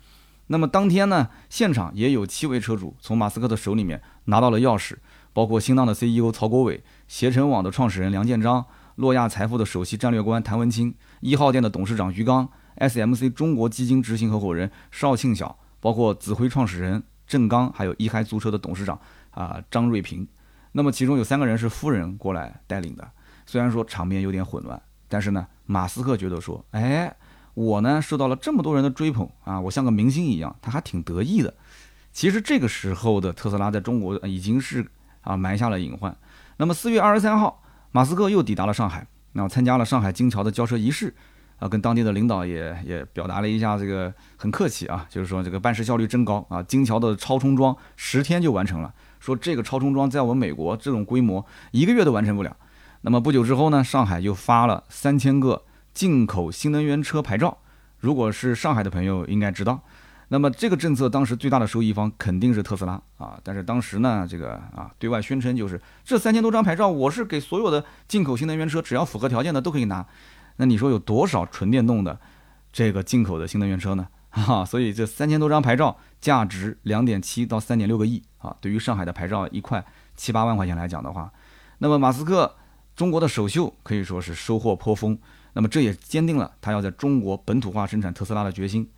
那么当天呢，现场也有七位车主从马斯克的手里面拿到了钥匙，包括新浪的 CEO 曹国伟、携程网的创始人梁建章、诺亚财富的首席战略官谭文清、一号店的董事长于刚、SMC 中国基金执行合伙人邵庆晓，包括子辉创始人郑刚，还有一嗨租车的董事长啊张瑞平。那么其中有三个人是夫人过来带领的，虽然说场面有点混乱，但是呢，马斯克觉得说，哎，我呢受到了这么多人的追捧啊，我像个明星一样，他还挺得意的。其实这个时候的特斯拉在中国已经是啊埋下了隐患。那么四月二十三号，马斯克又抵达了上海，然后参加了上海金桥的交车仪式，啊，跟当地的领导也也表达了一下这个很客气啊，就是说这个办事效率真高啊，金桥的超充桩十天就完成了。说这个超充桩在我们美国这种规模一个月都完成不了。那么不久之后呢，上海又发了三千个进口新能源车牌照。如果是上海的朋友应该知道，那么这个政策当时最大的受益方肯定是特斯拉啊。但是当时呢，这个啊对外宣称就是这三千多张牌照，我是给所有的进口新能源车，只要符合条件的都可以拿。那你说有多少纯电动的这个进口的新能源车呢？哈，所以这三千多张牌照价值两点七到三点六个亿啊！对于上海的牌照一块七八万块钱来讲的话，那么马斯克中国的首秀可以说是收获颇丰。那么这也坚定了他要在中国本土化生产特斯拉的决心。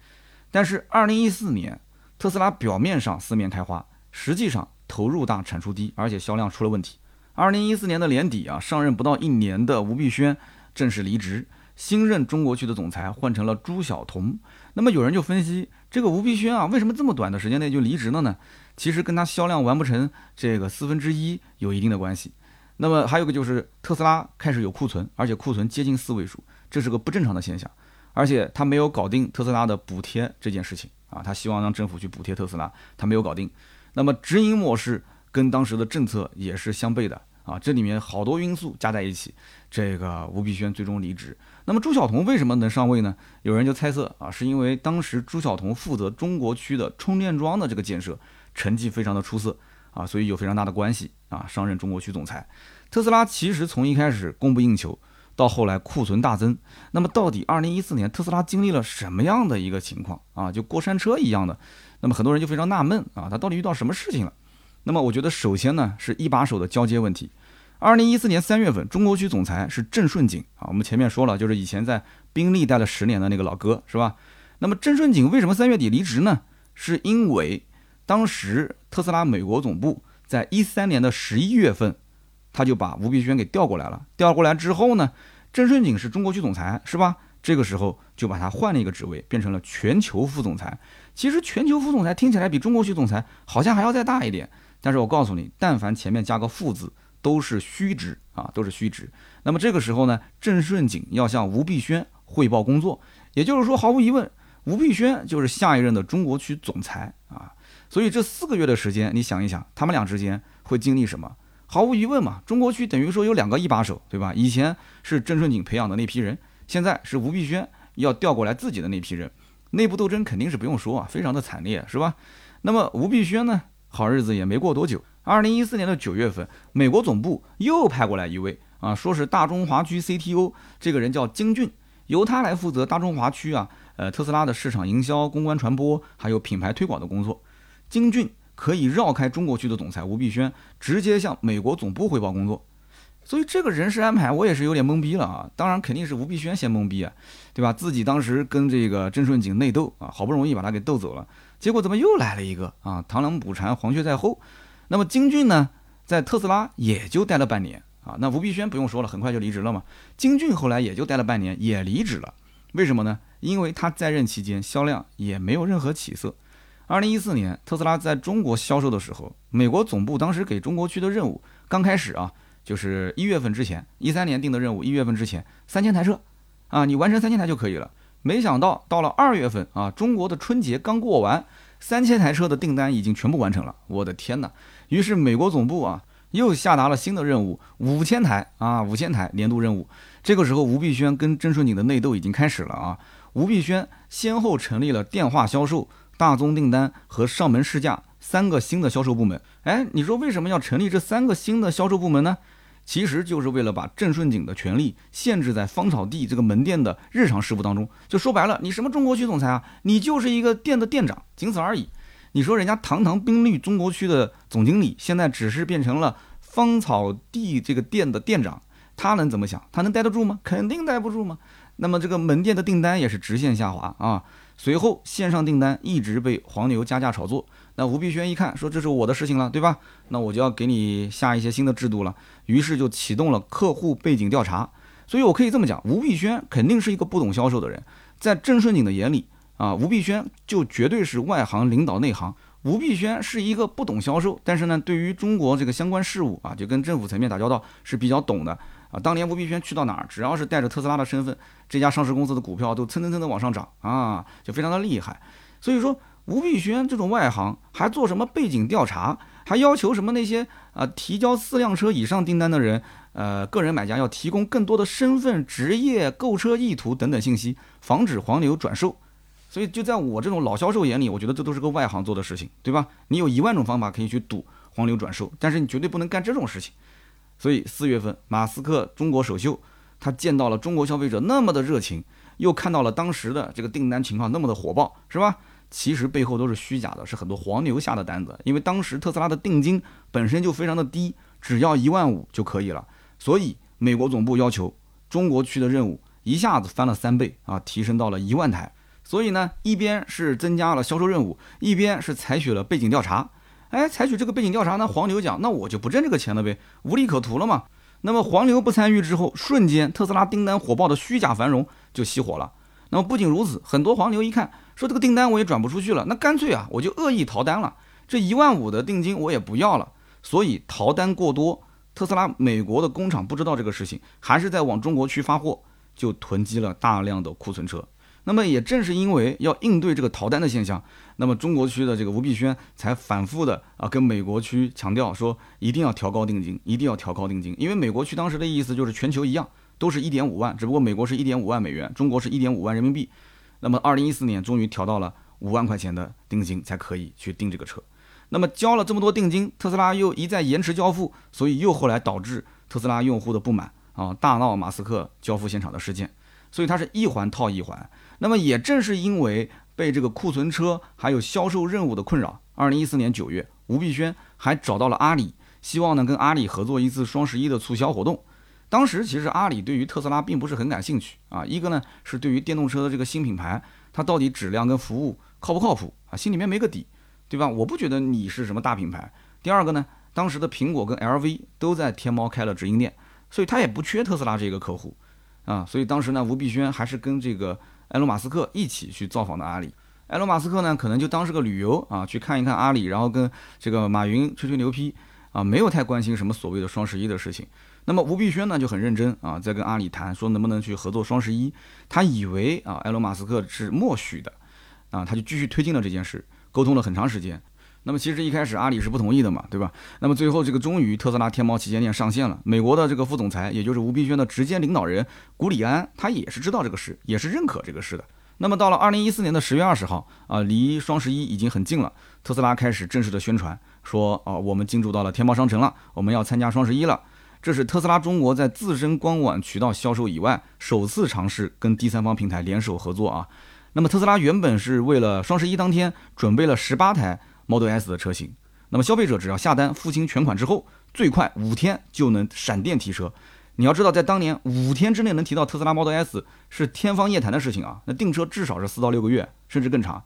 但是二零一四年，特斯拉表面上四面开花，实际上投入大、产出低，而且销量出了问题。二零一四年的年底啊，上任不到一年的吴碧轩正式离职。新任中国区的总裁换成了朱晓彤，那么有人就分析这个吴碧轩啊，为什么这么短的时间内就离职了呢？其实跟他销量完不成这个四分之一有一定的关系。那么还有个就是特斯拉开始有库存，而且库存接近四位数，这是个不正常的现象。而且他没有搞定特斯拉的补贴这件事情啊，他希望让政府去补贴特斯拉，他没有搞定。那么直营模式跟当时的政策也是相悖的啊，这里面好多因素加在一起，这个吴碧轩最终离职。那么朱晓彤为什么能上位呢？有人就猜测啊，是因为当时朱晓彤负责中国区的充电桩的这个建设，成绩非常的出色啊，所以有非常大的关系啊，上任中国区总裁。特斯拉其实从一开始供不应求，到后来库存大增，那么到底二零一四年特斯拉经历了什么样的一个情况啊？就过山车一样的，那么很多人就非常纳闷啊，他到底遇到什么事情了？那么我觉得首先呢是一把手的交接问题。二零一四年三月份，中国区总裁是郑顺景啊。我们前面说了，就是以前在宾利待了十年的那个老哥，是吧？那么郑顺景为什么三月底离职呢？是因为当时特斯拉美国总部在一三年的十一月份，他就把吴碧轩给调过来了。调过来之后呢，郑顺景是中国区总裁，是吧？这个时候就把他换了一个职位，变成了全球副总裁。其实全球副总裁听起来比中国区总裁好像还要再大一点，但是我告诉你，但凡前面加个副字。都是虚职啊，都是虚职。那么这个时候呢，郑顺景要向吴碧轩汇报工作，也就是说，毫无疑问，吴碧轩就是下一任的中国区总裁啊。所以这四个月的时间，你想一想，他们俩之间会经历什么？毫无疑问嘛，中国区等于说有两个一把手，对吧？以前是郑顺景培养的那批人，现在是吴碧轩要调过来自己的那批人，内部斗争肯定是不用说啊，非常的惨烈，是吧？那么吴碧轩呢，好日子也没过多久。二零一四年的九月份，美国总部又派过来一位啊，说是大中华区 CTO，这个人叫金俊，由他来负责大中华区啊，呃，特斯拉的市场营销、公关传播，还有品牌推广的工作。金俊可以绕开中国区的总裁吴碧轩，直接向美国总部汇报工作。所以这个人事安排，我也是有点懵逼了啊。当然肯定是吴碧轩先懵逼啊，对吧？自己当时跟这个郑顺景内斗啊，好不容易把他给斗走了，结果怎么又来了一个啊？螳螂捕蝉，黄雀在后。那么金俊呢，在特斯拉也就待了半年啊。那吴碧轩不用说了，很快就离职了嘛。金俊后来也就待了半年，也离职了。为什么呢？因为他在任期间销量也没有任何起色。二零一四年特斯拉在中国销售的时候，美国总部当时给中国区的任务，刚开始啊，就是一月份之前，一三年定的任务，一月份之前三千台车啊，你完成三千台就可以了。没想到到了二月份啊，中国的春节刚过完，三千台车的订单已经全部完成了。我的天哪！于是美国总部啊又下达了新的任务，五千台啊五千台年度任务。这个时候吴碧轩跟郑顺景的内斗已经开始了啊。吴碧轩先后成立了电话销售、大宗订单和上门试驾三个新的销售部门。哎，你说为什么要成立这三个新的销售部门呢？其实就是为了把郑顺景的权利限制在芳草地这个门店的日常事务当中。就说白了，你什么中国区总裁啊？你就是一个店的店长，仅此而已。你说人家堂堂宾利中国区的总经理，现在只是变成了芳草地这个店的店长，他能怎么想？他能待得住吗？肯定待不住吗？那么这个门店的订单也是直线下滑啊。随后线上订单一直被黄牛加价炒作。那吴碧轩一看，说这是我的事情了，对吧？那我就要给你下一些新的制度了。于是就启动了客户背景调查。所以我可以这么讲，吴碧轩肯定是一个不懂销售的人，在郑顺景的眼里。啊，吴碧轩就绝对是外行领导内行。吴碧轩是一个不懂销售，但是呢，对于中国这个相关事务啊，就跟政府层面打交道是比较懂的啊。当年吴碧轩去到哪儿，只要是带着特斯拉的身份，这家上市公司的股票都蹭蹭蹭的往上涨啊，就非常的厉害。所以说，吴碧轩这种外行还做什么背景调查，还要求什么那些啊提交四辆车以上订单的人，呃，个人买家要提供更多的身份、职业、购车意图等等信息，防止黄牛转售。所以，就在我这种老销售眼里，我觉得这都是个外行做的事情，对吧？你有一万种方法可以去赌黄牛转售，但是你绝对不能干这种事情。所以四月份，马斯克中国首秀，他见到了中国消费者那么的热情，又看到了当时的这个订单情况那么的火爆，是吧？其实背后都是虚假的，是很多黄牛下的单子。因为当时特斯拉的定金本身就非常的低，只要一万五就可以了。所以美国总部要求中国区的任务一下子翻了三倍啊，提升到了一万台。所以呢，一边是增加了销售任务，一边是采取了背景调查。哎，采取这个背景调查呢，黄牛讲，那我就不挣这个钱了呗，无利可图了嘛。那么黄牛不参与之后，瞬间特斯拉订单火爆的虚假繁荣就熄火了。那么不仅如此，很多黄牛一看，说这个订单我也转不出去了，那干脆啊，我就恶意逃单了，这一万五的定金我也不要了。所以逃单过多，特斯拉美国的工厂不知道这个事情，还是在往中国区发货，就囤积了大量的库存车。那么也正是因为要应对这个逃单的现象，那么中国区的这个吴碧轩才反复的啊跟美国区强调说一定要调高定金，一定要调高定金，因为美国区当时的意思就是全球一样都是一点五万，只不过美国是一点五万美元，中国是一点五万人民币。那么二零一四年终于调到了五万块钱的定金才可以去订这个车。那么交了这么多定金，特斯拉又一再延迟交付，所以又后来导致特斯拉用户的不满啊，大闹马斯克交付现场的事件。所以它是一环套一环。那么也正是因为被这个库存车还有销售任务的困扰，二零一四年九月，吴碧轩还找到了阿里，希望呢跟阿里合作一次双十一的促销活动。当时其实阿里对于特斯拉并不是很感兴趣啊，一个呢是对于电动车的这个新品牌，它到底质量跟服务靠不靠谱啊，心里面没个底，对吧？我不觉得你是什么大品牌。第二个呢，当时的苹果跟 LV 都在天猫开了直营店，所以他也不缺特斯拉这个客户啊。所以当时呢，吴碧轩还是跟这个。埃隆·马斯克一起去造访的阿里，埃隆·马斯克呢，可能就当是个旅游啊，去看一看阿里，然后跟这个马云吹吹牛皮啊，没有太关心什么所谓的双十一的事情。那么吴碧轩呢就很认真啊，在跟阿里谈说能不能去合作双十一。他以为啊，埃隆·马斯克是默许的啊，他就继续推进了这件事，沟通了很长时间。那么其实一开始阿里是不同意的嘛，对吧？那么最后这个终于特斯拉天猫旗舰店上线了。美国的这个副总裁，也就是吴碧轩的直接领导人古里安，他也是知道这个事，也是认可这个事的。那么到了二零一四年的十月二十号啊，离双十一已经很近了，特斯拉开始正式的宣传说啊，我们进驻到了天猫商城了，我们要参加双十一了。这是特斯拉中国在自身官网渠道销售以外，首次尝试跟第三方平台联手合作啊。那么特斯拉原本是为了双十一当天准备了十八台。Model S 的车型，那么消费者只要下单付清全款之后，最快五天就能闪电提车。你要知道，在当年五天之内能提到特斯拉 Model S 是天方夜谭的事情啊。那订车至少是四到六个月，甚至更长。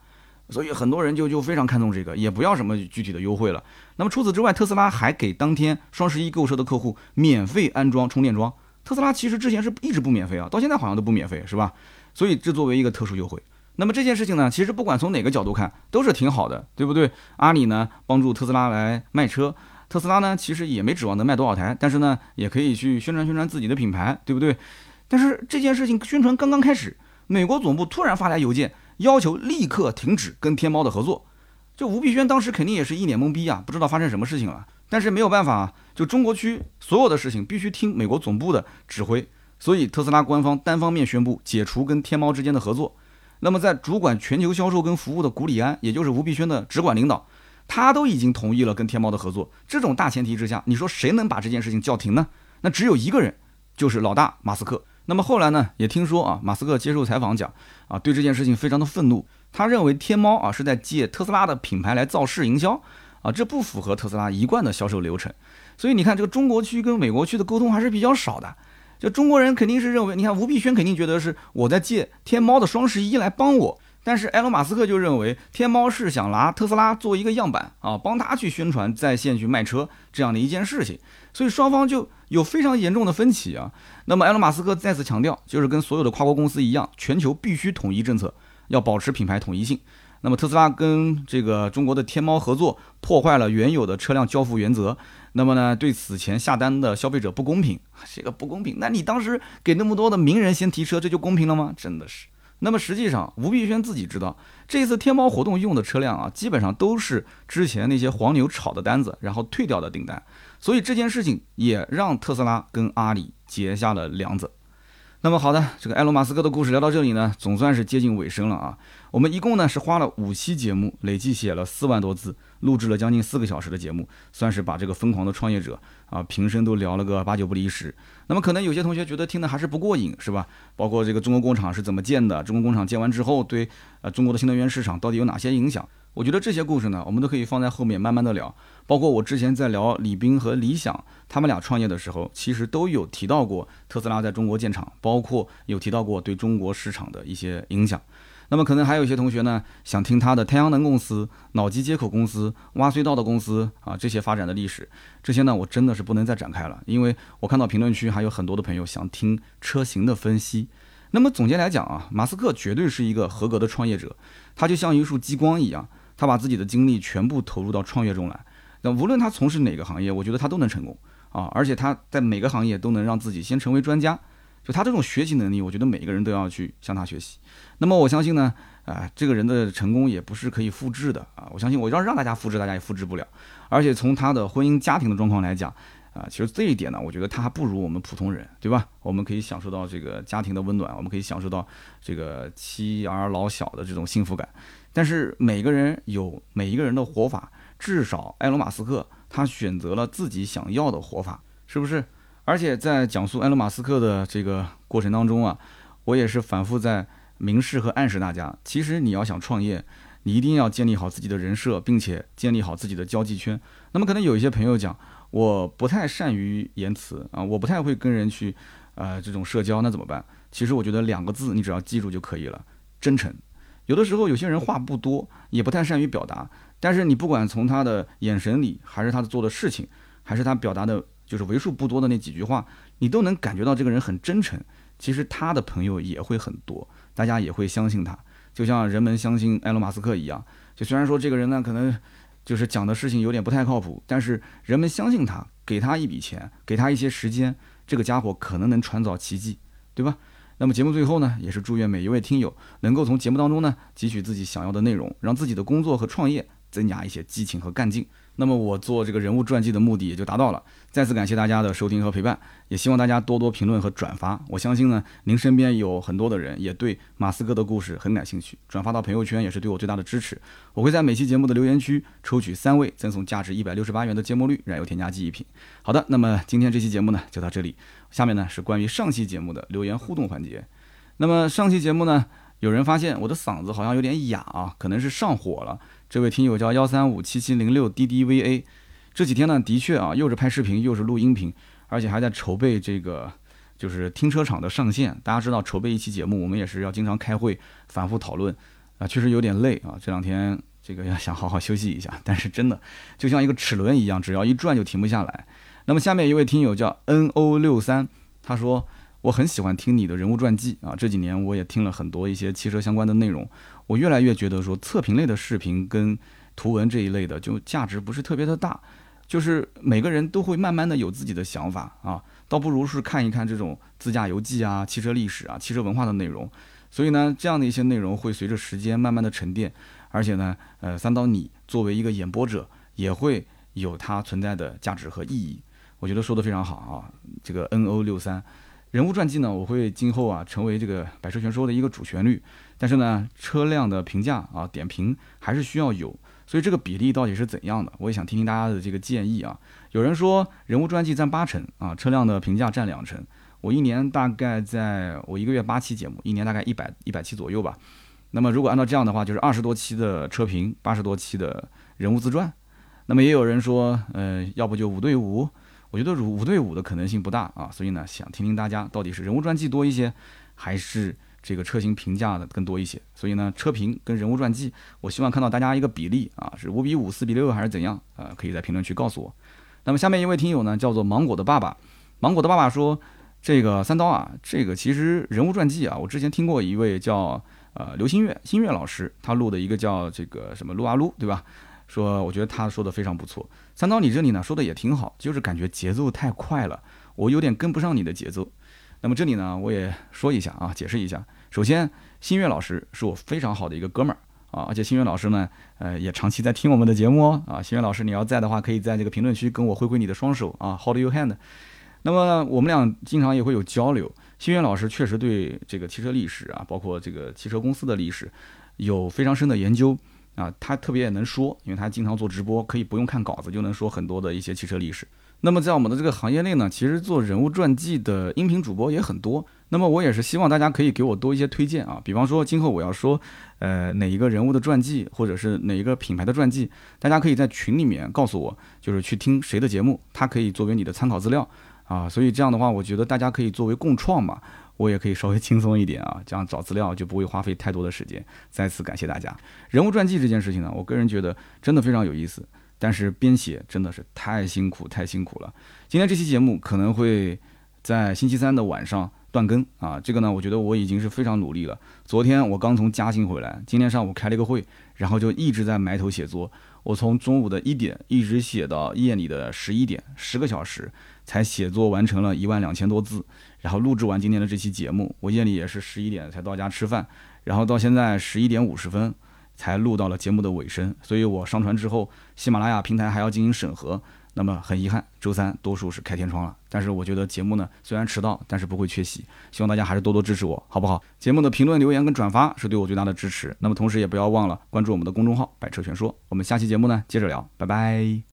所以很多人就就非常看重这个，也不要什么具体的优惠了。那么除此之外，特斯拉还给当天双十一购车的客户免费安装充电桩。特斯拉其实之前是一直不免费啊，到现在好像都不免费，是吧？所以这作为一个特殊优惠。那么这件事情呢，其实不管从哪个角度看，都是挺好的，对不对？阿里呢帮助特斯拉来卖车，特斯拉呢其实也没指望能卖多少台，但是呢也可以去宣传宣传自己的品牌，对不对？但是这件事情宣传刚刚开始，美国总部突然发来邮件，要求立刻停止跟天猫的合作。就吴碧轩当时肯定也是一脸懵逼啊，不知道发生什么事情了。但是没有办法，就中国区所有的事情必须听美国总部的指挥，所以特斯拉官方单方面宣布解除跟天猫之间的合作。那么，在主管全球销售跟服务的古里安，也就是吴碧轩的直管领导，他都已经同意了跟天猫的合作。这种大前提之下，你说谁能把这件事情叫停呢？那只有一个人，就是老大马斯克。那么后来呢，也听说啊，马斯克接受采访讲啊，对这件事情非常的愤怒。他认为天猫啊是在借特斯拉的品牌来造势营销啊，这不符合特斯拉一贯的销售流程。所以你看，这个中国区跟美国区的沟通还是比较少的。就中国人肯定是认为，你看吴碧轩肯定觉得是我在借天猫的双十一来帮我，但是埃隆·马斯克就认为天猫是想拿特斯拉做一个样板啊，帮他去宣传在线去卖车这样的一件事情，所以双方就有非常严重的分歧啊。那么埃隆·马斯克再次强调，就是跟所有的跨国公司一样，全球必须统一政策，要保持品牌统一性。那么特斯拉跟这个中国的天猫合作，破坏了原有的车辆交付原则。那么呢，对此前下单的消费者不公平，这个不公平。那你当时给那么多的名人先提车，这就公平了吗？真的是。那么实际上，吴碧轩自己知道，这次天猫活动用的车辆啊，基本上都是之前那些黄牛炒的单子，然后退掉的订单。所以这件事情也让特斯拉跟阿里结下了梁子。那么好的，这个埃隆·马斯克的故事聊到这里呢，总算是接近尾声了啊。我们一共呢是花了五期节目，累计写了四万多字，录制了将近四个小时的节目，算是把这个疯狂的创业者啊平生都聊了个八九不离十。那么可能有些同学觉得听的还是不过瘾，是吧？包括这个中国工厂是怎么建的，中国工厂建完之后对呃中国的新能源市场到底有哪些影响？我觉得这些故事呢，我们都可以放在后面慢慢的聊。包括我之前在聊李斌和李想他们俩创业的时候，其实都有提到过特斯拉在中国建厂，包括有提到过对中国市场的一些影响。那么可能还有一些同学呢，想听他的太阳能公司、脑机接口公司、挖隧道的公司啊这些发展的历史。这些呢，我真的是不能再展开了，因为我看到评论区还有很多的朋友想听车型的分析。那么总结来讲啊，马斯克绝对是一个合格的创业者，他就像一束激光一样。他把自己的精力全部投入到创业中来，那无论他从事哪个行业，我觉得他都能成功啊！而且他在每个行业都能让自己先成为专家。就他这种学习能力，我觉得每一个人都要去向他学习。那么我相信呢，啊，这个人的成功也不是可以复制的啊。我相信我要让大家复制，大家也复制不了。而且从他的婚姻家庭的状况来讲，啊，其实这一点呢，我觉得他还不如我们普通人，对吧？我们可以享受到这个家庭的温暖，我们可以享受到这个妻儿老小的这种幸福感。但是每个人有每一个人的活法，至少埃隆·马斯克他选择了自己想要的活法，是不是？而且在讲述埃隆·马斯克的这个过程当中啊，我也是反复在明示和暗示大家，其实你要想创业，你一定要建立好自己的人设，并且建立好自己的交际圈。那么可能有一些朋友讲，我不太善于言辞啊，我不太会跟人去，呃，这种社交，那怎么办？其实我觉得两个字，你只要记住就可以了，真诚。有的时候有些人话不多，也不太善于表达，但是你不管从他的眼神里，还是他做的事情，还是他表达的，就是为数不多的那几句话，你都能感觉到这个人很真诚。其实他的朋友也会很多，大家也会相信他，就像人们相信埃隆·马斯克一样。就虽然说这个人呢，可能就是讲的事情有点不太靠谱，但是人们相信他，给他一笔钱，给他一些时间，这个家伙可能能创造奇迹，对吧？那么节目最后呢，也是祝愿每一位听友能够从节目当中呢汲取自己想要的内容，让自己的工作和创业增加一些激情和干劲。那么我做这个人物传记的目的也就达到了。再次感谢大家的收听和陪伴，也希望大家多多评论和转发。我相信呢，您身边有很多的人也对马斯克的故事很感兴趣，转发到朋友圈也是对我最大的支持。我会在每期节目的留言区抽取三位，赠送价值一百六十八元的芥末绿燃油添加剂一瓶。好的，那么今天这期节目呢就到这里。下面呢是关于上期节目的留言互动环节。那么上期节目呢，有人发现我的嗓子好像有点哑啊，可能是上火了。这位听友叫幺三五七七零六 D D V A，这几天呢的确啊，又是拍视频又是录音频，而且还在筹备这个就是停车场的上线。大家知道筹备一期节目，我们也是要经常开会反复讨论啊，确实有点累啊。这两天这个要想好好休息一下，但是真的就像一个齿轮一样，只要一转就停不下来。那么下面一位听友叫 N O 六三，他说我很喜欢听你的人物传记啊，这几年我也听了很多一些汽车相关的内容，我越来越觉得说测评类的视频跟图文这一类的就价值不是特别的大，就是每个人都会慢慢的有自己的想法啊，倒不如是看一看这种自驾游记啊、汽车历史啊、汽车文化的内容，所以呢，这样的一些内容会随着时间慢慢的沉淀，而且呢，呃，三刀你作为一个演播者也会有它存在的价值和意义。我觉得说的非常好啊，这个 N O 六三人物传记呢，我会今后啊成为这个百车全说的一个主旋律。但是呢，车辆的评价啊点评还是需要有，所以这个比例到底是怎样的？我也想听听大家的这个建议啊。有人说人物传记占八成啊，车辆的评价占两成。我一年大概在我一个月八期节目，一年大概一百一百期左右吧。那么如果按照这样的话，就是二十多期的车评，八十多期的人物自传。那么也有人说，呃，要不就五对五。我觉得五对五的可能性不大啊，所以呢，想听听大家到底是人物传记多一些，还是这个车型评价的更多一些？所以呢，车评跟人物传记，我希望看到大家一个比例啊，是五比五、四比六还是怎样？呃，可以在评论区告诉我。那么下面一位听友呢，叫做芒果的爸爸，芒果的爸爸说，这个三刀啊，这个其实人物传记啊，我之前听过一位叫呃刘新月新月老师，他录的一个叫这个什么撸啊撸，对吧？说我觉得他说的非常不错。三刀，你这里呢说的也挺好，就是感觉节奏太快了，我有点跟不上你的节奏。那么这里呢，我也说一下啊，解释一下。首先，新月老师是我非常好的一个哥们儿啊，而且新月老师呢，呃，也长期在听我们的节目哦啊。新月老师，你要在的话，可以在这个评论区跟我挥挥你的双手啊，Hold your hand。那么我们俩经常也会有交流。新月老师确实对这个汽车历史啊，包括这个汽车公司的历史，有非常深的研究。啊，他特别也能说，因为他经常做直播，可以不用看稿子就能说很多的一些汽车历史。那么在我们的这个行业内呢，其实做人物传记的音频主播也很多。那么我也是希望大家可以给我多一些推荐啊，比方说今后我要说，呃，哪一个人物的传记，或者是哪一个品牌的传记，大家可以在群里面告诉我，就是去听谁的节目，它可以作为你的参考资料啊。所以这样的话，我觉得大家可以作为共创嘛。我也可以稍微轻松一点啊，这样找资料就不会花费太多的时间。再次感谢大家。人物传记这件事情呢，我个人觉得真的非常有意思，但是编写真的是太辛苦太辛苦了。今天这期节目可能会在星期三的晚上。断更啊。这个呢，我觉得我已经是非常努力了。昨天我刚从嘉兴回来，今天上午开了一个会，然后就一直在埋头写作。我从中午的一点一直写到夜里的十一点，十个小时才写作完成了一万两千多字。然后录制完今天的这期节目，我夜里也是十一点才到家吃饭，然后到现在十一点五十分才录到了节目的尾声。所以我上传之后，喜马拉雅平台还要进行审核。那么很遗憾，周三多数是开天窗了。但是我觉得节目呢，虽然迟到，但是不会缺席。希望大家还是多多支持我，好不好？节目的评论、留言跟转发是对我最大的支持。那么同时也不要忘了关注我们的公众号“百车全说”。我们下期节目呢，接着聊，拜拜。